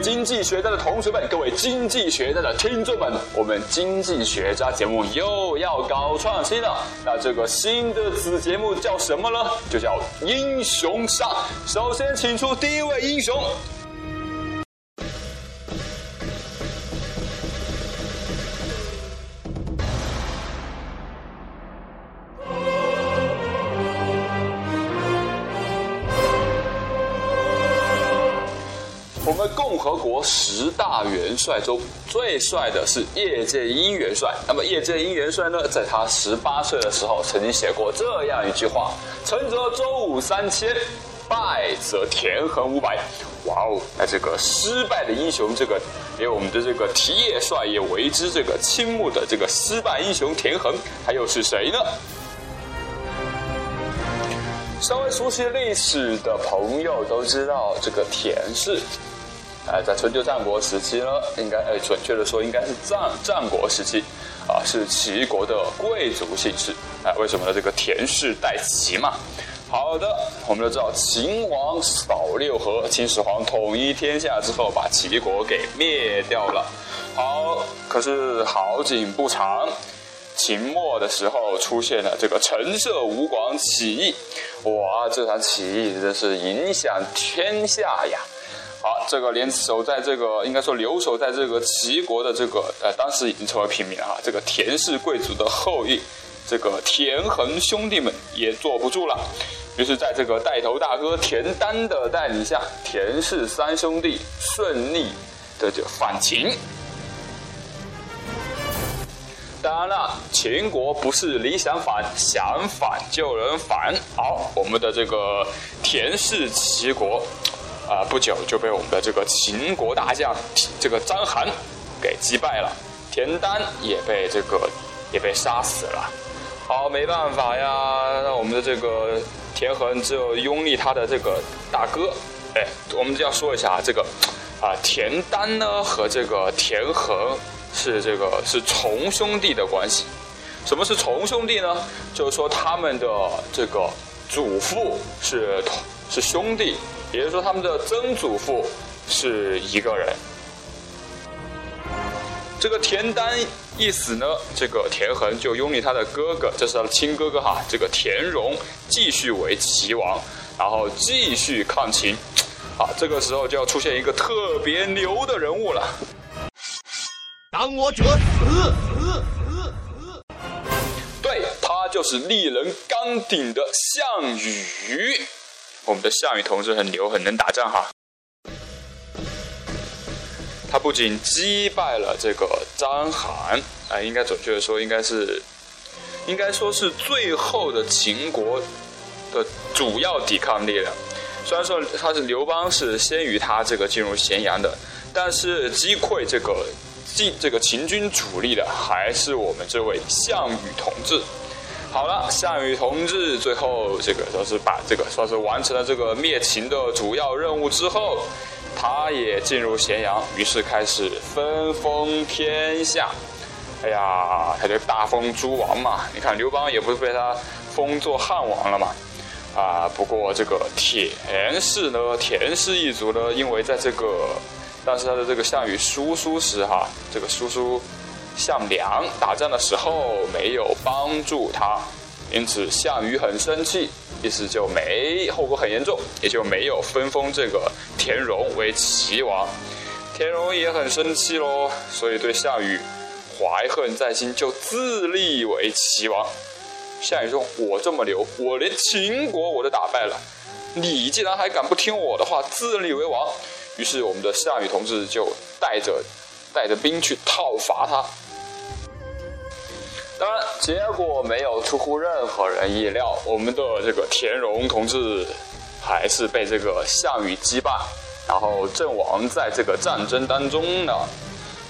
经济学家的同学们，各位经济学家的听众们，我们经济学家节目又要搞创新了。那这个新的子节目叫什么呢？就叫英雄杀。首先，请出第一位英雄。们共和国十大元帅中最帅的是叶剑英元帅。那么叶剑英元帅呢，在他十八岁的时候，曾经写过这样一句话：“成则周武三千，败则田横五百。”哇哦！那这个失败的英雄，这个连我们的这个提叶帅也为之这个倾慕的这个失败英雄田横，他又是谁呢？稍微熟悉历史的朋友都知道，这个田氏。哎，在春秋战国时期呢，应该哎，准确的说，应该是战战国时期，啊，是齐国的贵族姓氏。哎，为什么呢？这个田氏代齐嘛。好的，我们都知道，秦王扫六合，秦始皇统一天下之后，把齐国给灭掉了。好，可是好景不长，秦末的时候出现了这个陈涉吴广起义。哇，这场起义真是影响天下呀！好，这个连守在这个应该说留守在这个齐国的这个呃，当时已经成为平民了哈。这个田氏贵族的后裔，这个田横兄弟们也坐不住了，于是在这个带头大哥田丹的带领下，田氏三兄弟顺利的就反秦。当然了，秦国不是你想反，想反就能反。好，我们的这个田氏齐国。啊，不久就被我们的这个秦国大将这个章邯给击败了，田丹也被这个也被杀死了。好，没办法呀，那我们的这个田横只有拥立他的这个大哥。哎，我们就要说一下这个啊，田丹呢和这个田横是这个是重兄弟的关系。什么是重兄弟呢？就是说他们的这个祖父是是兄弟。也就是说，他们的曾祖父是一个人。这个田丹一死呢，这个田横就拥立他的哥哥，这是他的亲哥哥哈。这个田荣继续为齐王，然后继续抗秦。啊，这个时候就要出现一个特别牛的人物了。当我者死死死死！对他就是立人纲鼎的项羽。我们的项羽同志很牛，很能打仗哈。他不仅击败了这个章邯，啊，应该准确的说，应该是，应该说是最后的秦国的主要抵抗力量。虽然说他是刘邦是先于他这个进入咸阳的，但是击溃这个晋这个秦军主力的，还是我们这位项羽同志。好了，项羽同志最后这个说是把这个说是完成了这个灭秦的主要任务之后，他也进入咸阳，于是开始分封天下。哎呀，他就大封诸王嘛。你看刘邦也不是被他封做汉王了嘛？啊，不过这个田氏呢，田氏一族呢，因为在这个当时他的这个项羽叔叔时哈，这个叔叔。项梁打仗的时候没有帮助他，因此项羽很生气，意思就没后果很严重，也就没有分封这个田荣为齐王。田荣也很生气喽，所以对项羽怀恨在心，就自立为齐王。项羽说：“我这么牛，我连秦国我都打败了，你竟然还敢不听我的话，自立为王？”于是我们的项羽同志就带着带着兵去讨伐他。当然，结果没有出乎任何人意料，我们的这个田荣同志还是被这个项羽击败，然后阵亡在这个战争当中呢。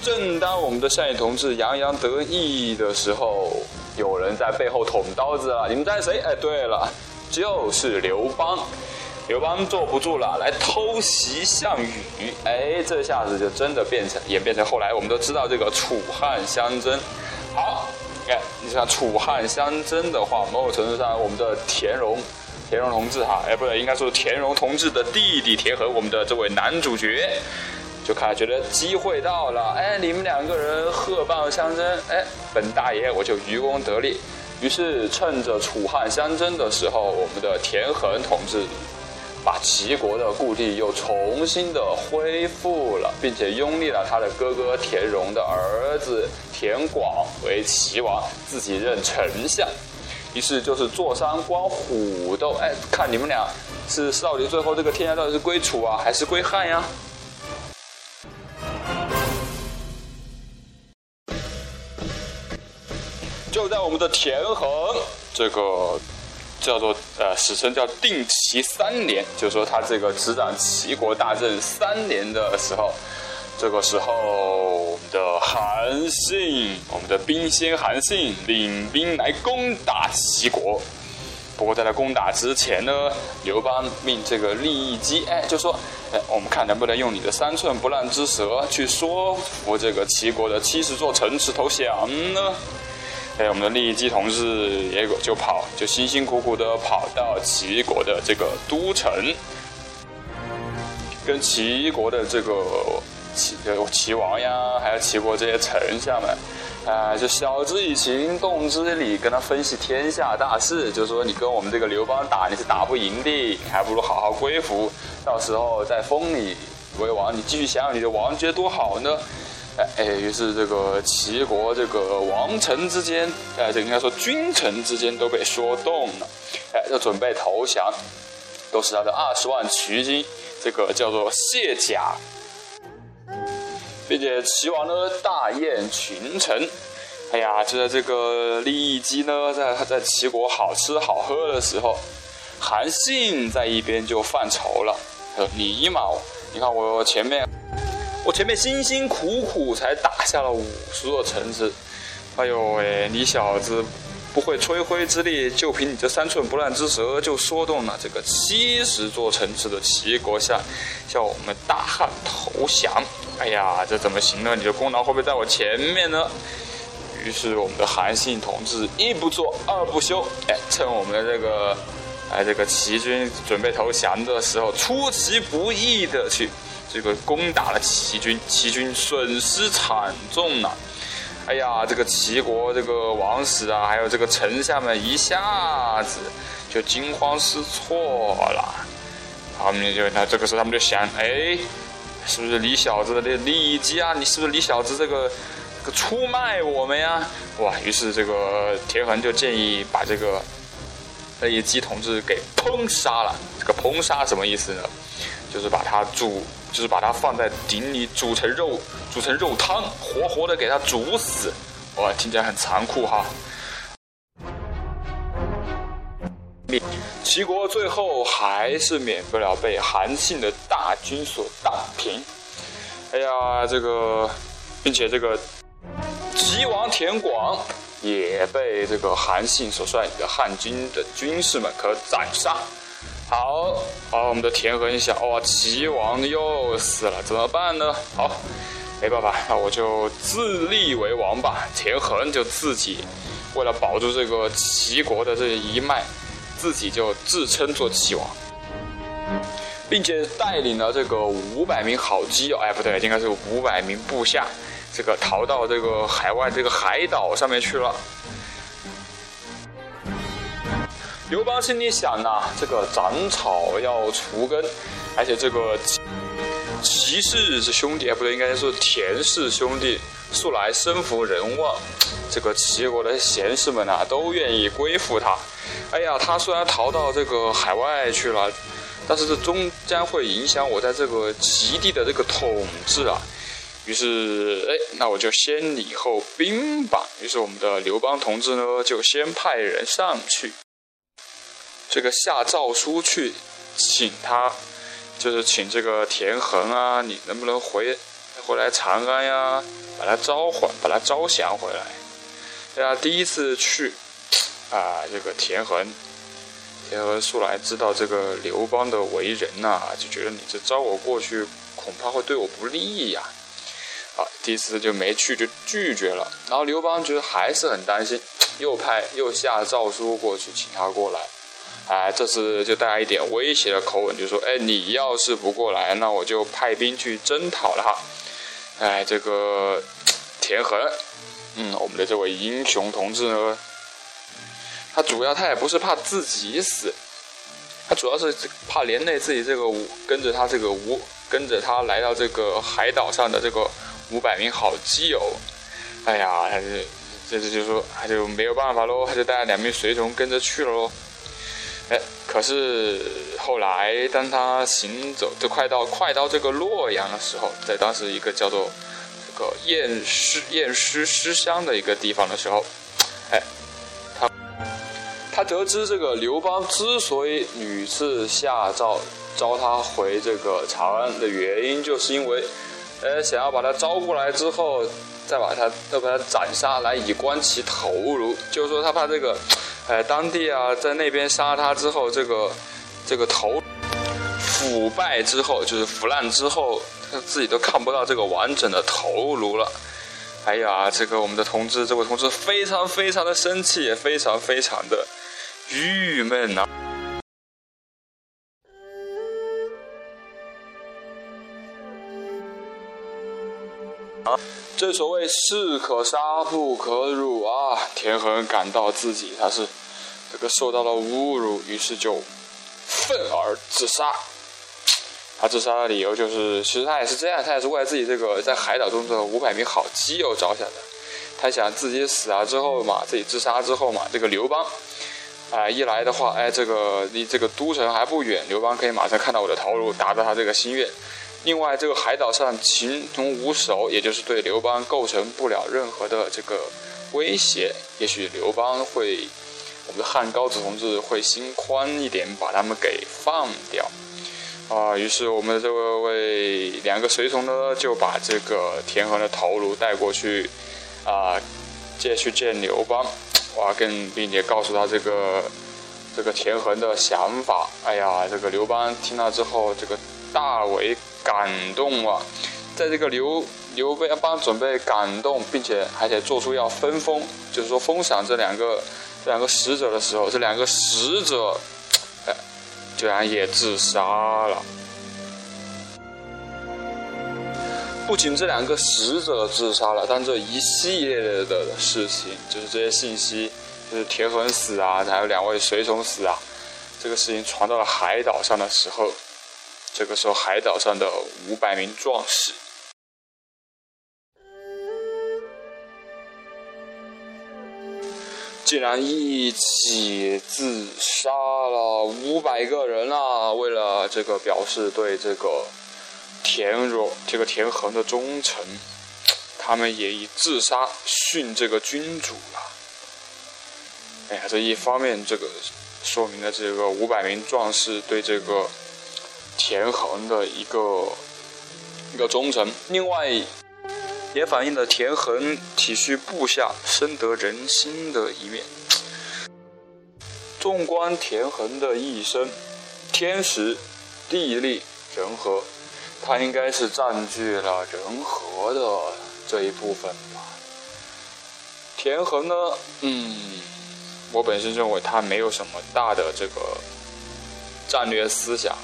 正当我们的项羽同志洋洋得意的时候，有人在背后捅刀子了。你们猜谁？哎，对了，就是刘邦。刘邦坐不住了，来偷袭项羽。哎，这下子就真的变成演变成后来我们都知道这个楚汉相争。好。哎，你像楚汉相争的话，某种程度上，我们的田荣，田荣同志哈，哎，不对，应该说田荣同志的弟弟田横，我们的这位男主角，就开始觉得机会到了，哎，你们两个人鹤蚌相争，哎，本大爷我就渔翁得利。于是趁着楚汉相争的时候，我们的田横同志把齐国的故地又重新的恢复了，并且拥立了他的哥哥田荣的儿子田广为齐王，自己任丞相。于是就是坐山观虎斗，哎，看你们俩是到底最后这个天下到底是归楚啊，还是归汉呀？就在我们的田横这个叫做呃史称叫定齐三年，就是说他这个执掌齐国大政三年的时候，这个时候我们的韩信，我们的兵仙韩信领兵来攻打齐国。不过在他攻打之前呢，刘邦命这个利益姬，哎，就说，哎，我们看能不能用你的三寸不烂之舌去说服这个齐国的七十座城池投降呢？哎，我们的利益姬同志也有就跑，就辛辛苦苦的跑到齐国的这个都城，跟齐国的这个齐齐王呀，还有齐国这些丞相们，啊，就晓之以情，动之以理，跟他分析天下大势，就说你跟我们这个刘邦打，你是打不赢的，你还不如好好归服，到时候再封你为王，你继续享有你的王爵多好呢。哎哎，于是这个齐国这个王臣之间，哎，这应该说君臣之间都被说动了，哎，就准备投降，都是他的二十万骑军，这个叫做卸甲，并且齐王呢大宴群臣，哎呀，就在这个利益姬呢，在他在齐国好吃好喝的时候，韩信在一边就犯愁了，他说你嘛，你看我前面。我前面辛辛苦苦才打下了五十座城池，哎呦喂，你小子不会吹灰之力，就凭你这三寸不烂之舌就说动了这个七十座城池的齐国向向我们大汉投降？哎呀，这怎么行呢？你的功劳会不会在我前面呢？于是我们的韩信同志一不做二不休，哎，趁我们的这个哎这个齐军准备投降的时候，出其不意的去。这个攻打了齐军，齐军损失惨重呐！哎呀，这个齐国这个王室啊，还有这个丞相们一下子就惊慌失措了。他们就那这个时候他们就想，哎，是不是李小子的利益机啊？你是不是李小子这个出卖我们呀？哇！于是这个田横就建议把这个利益姬同志给烹杀了。这个烹杀什么意思呢？就是把他煮。就是把它放在鼎里煮成肉，煮成肉汤，活活的给它煮死。哇，听起来很残酷哈。齐国最后还是免不了被韩信的大军所荡平。哎呀，这个，并且这个齐王田广也被这个韩信所率领的汉军的军士们可斩杀。好好，我们的田横想，哇，齐王又死了，怎么办呢？好，没办法，那我就自立为王吧。田横就自己为了保住这个齐国的这一脉，自己就自称做齐王，并且带领了这个五百名好基友，哎，不对，应该是五百名部下，这个逃到这个海外这个海岛上面去了。刘邦心里想呐，这个斩草要除根，而且这个齐氏是兄弟，不对，应该说田氏兄弟素来身负人望，这个齐国的贤士们呐都愿意归附他。哎呀，他虽然逃到这个海外去了，但是这终将会影响我在这个齐地的这个统治啊。于是，哎，那我就先礼后兵吧。于是我们的刘邦同志呢，就先派人上去。这个下诏书去，请他，就是请这个田横啊，你能不能回回来长安呀？把他召唤，把他招降回来。对啊，第一次去，啊，这个田横，田横素来知道这个刘邦的为人呐，就觉得你这招我过去，恐怕会对我不利呀。啊，第一次就没去，就拒绝了。然后刘邦觉得还是很担心，又派又下诏书过去，请他过来。哎，这次就带来一点威胁的口吻，就说：“哎，你要是不过来，那我就派兵去征讨了哈。”哎，这个田横，嗯，我们的这位英雄同志呢，他主要他也不是怕自己死，他主要是怕连累自己这个跟着他这个五跟着他来到这个海岛上的这个五百名好基友。哎呀，他就这次就说他就没有办法喽，他就带了两名随从跟着去了喽。哎，可是后来当他行走就快到快到这个洛阳的时候，在当时一个叫做这个偃师偃师师乡的一个地方的时候，哎，他他得知这个刘邦之所以屡次下诏召他回这个长安的原因，就是因为，呃，想要把他招过来之后。再把他，再把他斩杀，来以观其头颅。就是说，他怕这个，呃，当地啊，在那边杀他之后，这个，这个头腐败之后，就是腐烂之后，他自己都看不到这个完整的头颅了。哎呀，这个我们的同志，这位同志非常非常的生气，也非常非常的郁闷呐。正所谓士可杀不可辱啊！田横感到自己他是这个受到了侮辱，于是就愤而自杀。他自杀的理由就是，其实他也是这样，他也是为了自己这个在海岛中的五百名好基友着想的。他想自己死了之后嘛，自己自杀之后嘛，这个刘邦啊一来的话，哎，这个离这个都城还不远，刘邦可以马上看到我的头颅，达到他这个心愿。另外，这个海岛上群龙无首，也就是对刘邦构成不了任何的这个威胁。也许刘邦会，我们的汉高祖同志会心宽一点，把他们给放掉。啊，于是我们的这位两个随从呢，就把这个田横的头颅带过去，啊，借去见刘邦。哇，更并且告诉他这个这个田横的想法。哎呀，这个刘邦听了之后，这个大为。感动啊，在这个刘刘备帮准备感动，并且还得做出要分封，就是说封赏这两个这两个使者的时候，这两个使者，哎，居然也自杀了。不仅这两个使者自杀了，但这一系列的事情，就是这些信息，就是铁粉死啊，还有两位随从死啊，这个事情传到了海岛上的时候。这个时候，海岛上的五百名壮士竟然一起自杀了五百个人啊！为了这个表示对这个田若、这个田横的忠诚，他们也以自杀殉这个君主了。哎呀，这一方面，这个说明了这个五百名壮士对这个。田横的一个一个忠诚，另外也反映了田横体恤部下、深得人心的一面。纵观田横的一生，天时、地利、人和，他应该是占据了人和的这一部分吧。田横呢，嗯，我本身认为他没有什么大的这个战略思想。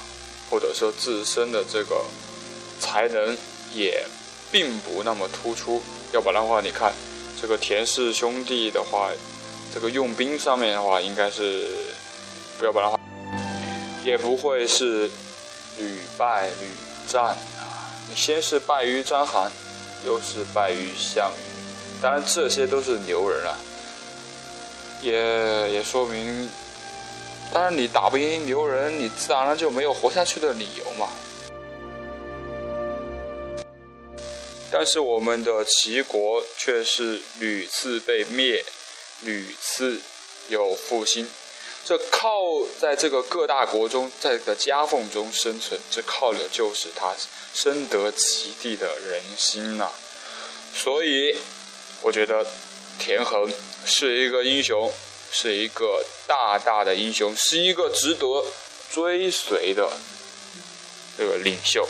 或者说自身的这个才能也并不那么突出，要不然的话，你看这个田氏兄弟的话，这个用兵上面的话，应该是不要不然的话，也不会是屡败屡战啊。先是败于章邯，又是败于项羽，当然这些都是牛人啊，也也说明。当然，你打不赢牛人，你自然而然就没有活下去的理由嘛。但是我们的齐国却是屡次被灭，屡次有复兴。这靠在这个各大国中，在这个夹缝中生存，这靠的就是他深得其地的人心呐。所以，我觉得田横是一个英雄。是一个大大的英雄，是一个值得追随的这个领袖。